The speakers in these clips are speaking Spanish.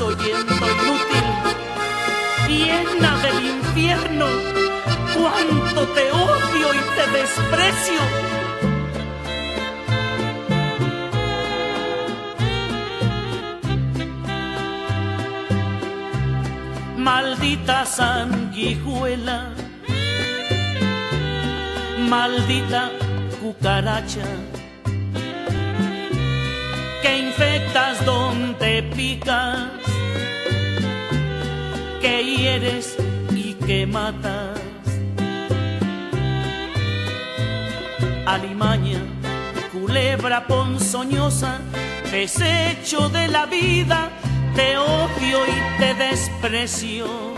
Oyendo inútil, llena del infierno, cuánto te odio y te desprecio. Maldita sanguijuela, maldita cucaracha que infectas donde picas, que hieres y que matas. Alimaña, culebra ponzoñosa, desecho de la vida, te odio y te desprecio.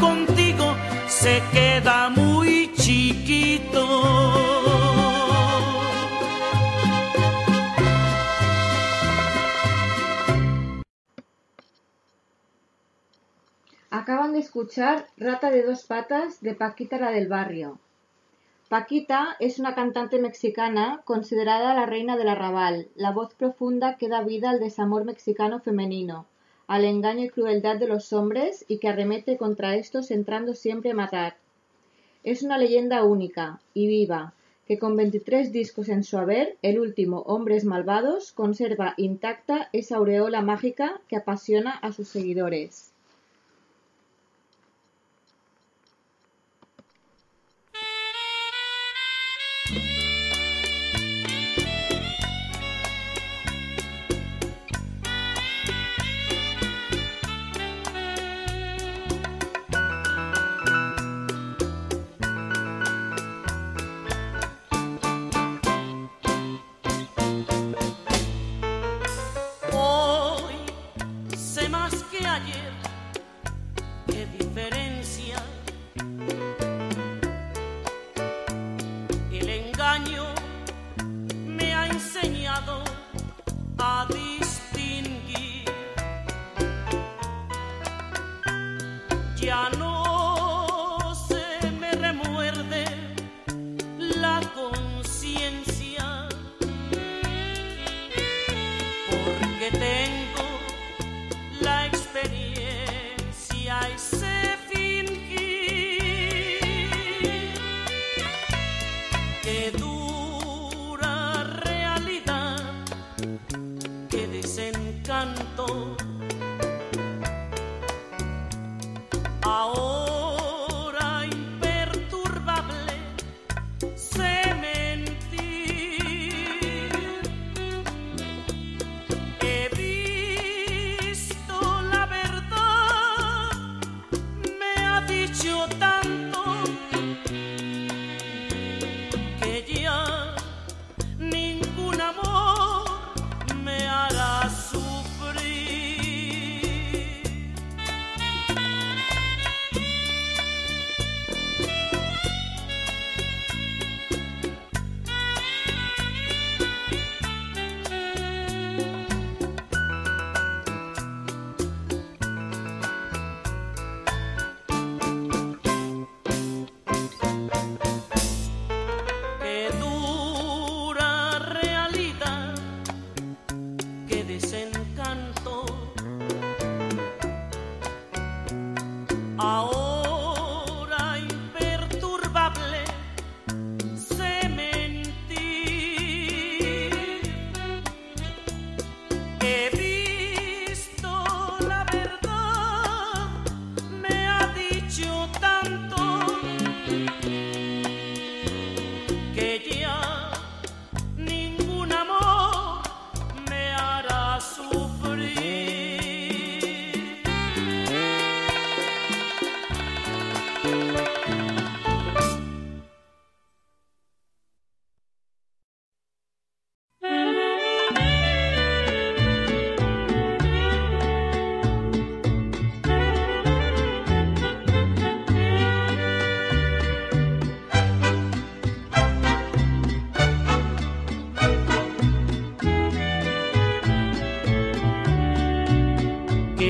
Contigo, se queda muy chiquito. Acaban de escuchar Rata de dos patas de Paquita la del barrio. Paquita es una cantante mexicana considerada la reina del arrabal, la voz profunda que da vida al desamor mexicano femenino, al engaño y crueldad de los hombres y que arremete contra estos entrando siempre a matar. Es una leyenda única y viva, que con 23 discos en su haber, el último Hombres Malvados conserva intacta esa aureola mágica que apasiona a sus seguidores.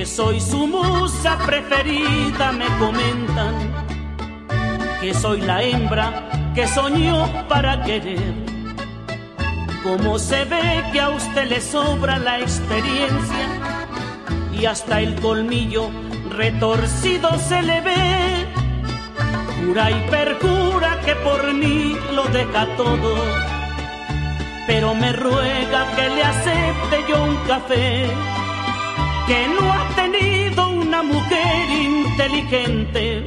Soy su musa preferida, me comentan que soy la hembra que soñó para querer. Como se ve que a usted le sobra la experiencia y hasta el colmillo retorcido se le ve. Jura y perjura que por mí lo deja todo, pero me ruega que le acepte yo un café que no ha tenido una mujer inteligente,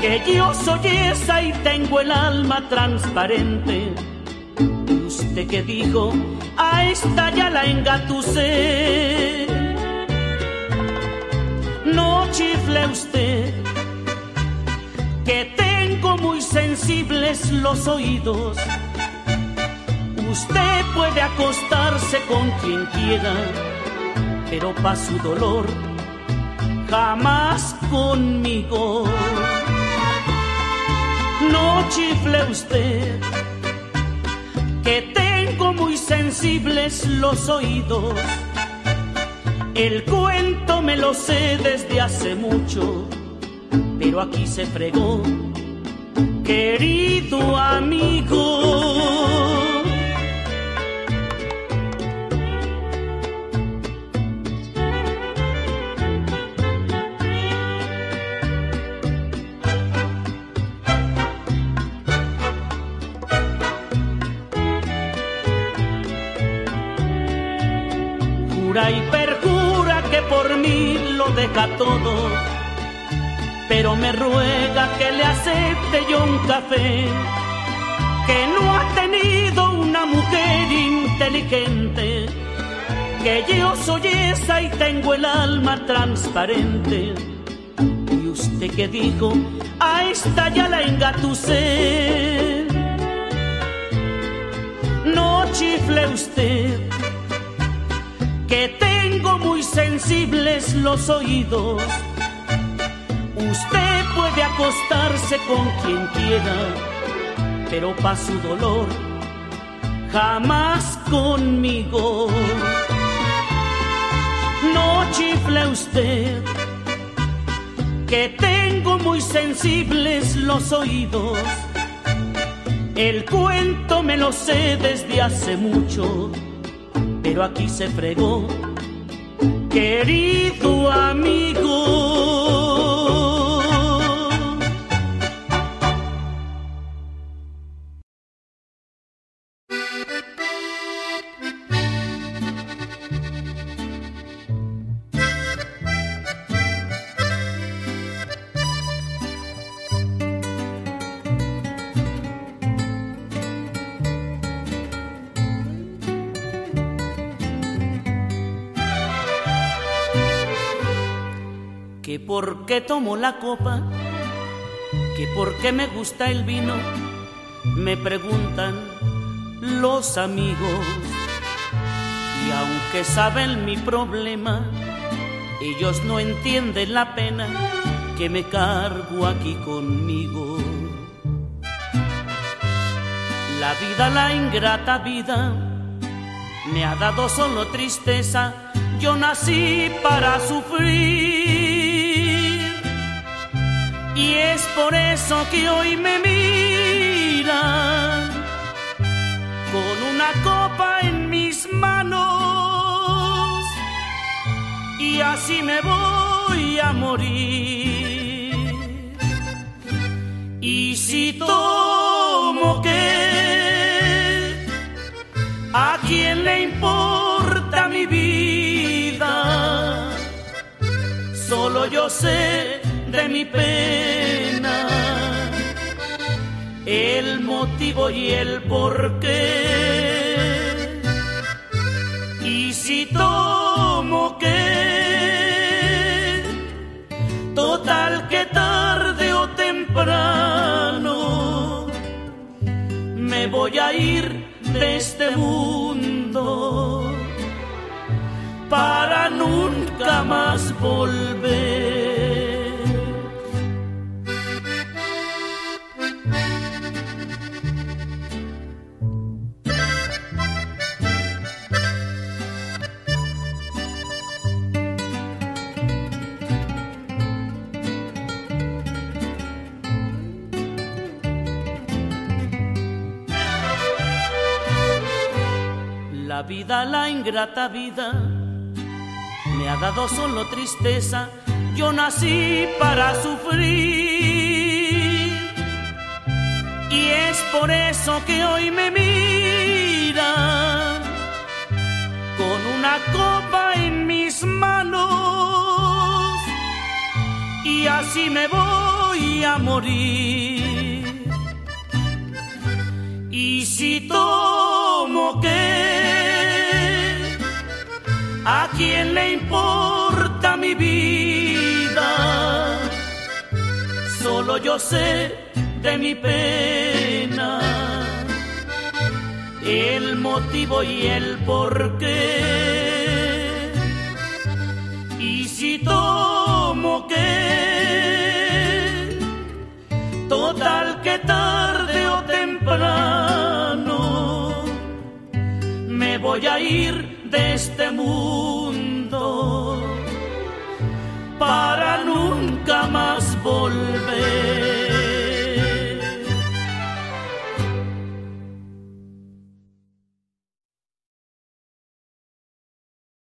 que yo soy esa y tengo el alma transparente. Usted que dijo, a esta ya la engatusé. No chifle usted, que tengo muy sensibles los oídos. Usted puede acostarse con quien quiera pero pa' su dolor jamás conmigo. No chifle usted, que tengo muy sensibles los oídos. El cuento me lo sé desde hace mucho, pero aquí se fregó, querido amigo. Y perjura que por mí lo deja todo, pero me ruega que le acepte yo un café, que no ha tenido una mujer inteligente, que yo soy esa y tengo el alma transparente. Y usted que dijo, a esta ya la engatusé. No chifle usted que tengo muy sensibles los oídos. Usted puede acostarse con quien quiera, pero pa' su dolor jamás conmigo. No chifle usted, que tengo muy sensibles los oídos. El cuento me lo sé desde hace mucho pero aquí se fregó, querido amigo. Por qué tomo la copa, que por qué me gusta el vino, me preguntan los amigos. Y aunque saben mi problema, ellos no entienden la pena que me cargo aquí conmigo. La vida, la ingrata vida, me ha dado solo tristeza, yo nací para sufrir. Y es por eso que hoy me miran con una copa en mis manos y así me voy a morir. Y si tomo que, ¿a quién le importa mi vida? Solo yo sé de mi pena, motivo y el porqué. Y si tomo que, total que tarde o temprano, me voy a ir de este mundo para nunca más volver. La vida, la ingrata vida, me ha dado solo tristeza. Yo nací para sufrir. Y es por eso que hoy me mira con una copa en mis manos. Y así me voy a morir. ¿A quién le importa mi vida? Solo yo sé de mi pena, el motivo y el porqué. Y si tomo que, total que tarde o temprano, me voy a ir de este mundo para nunca más volver.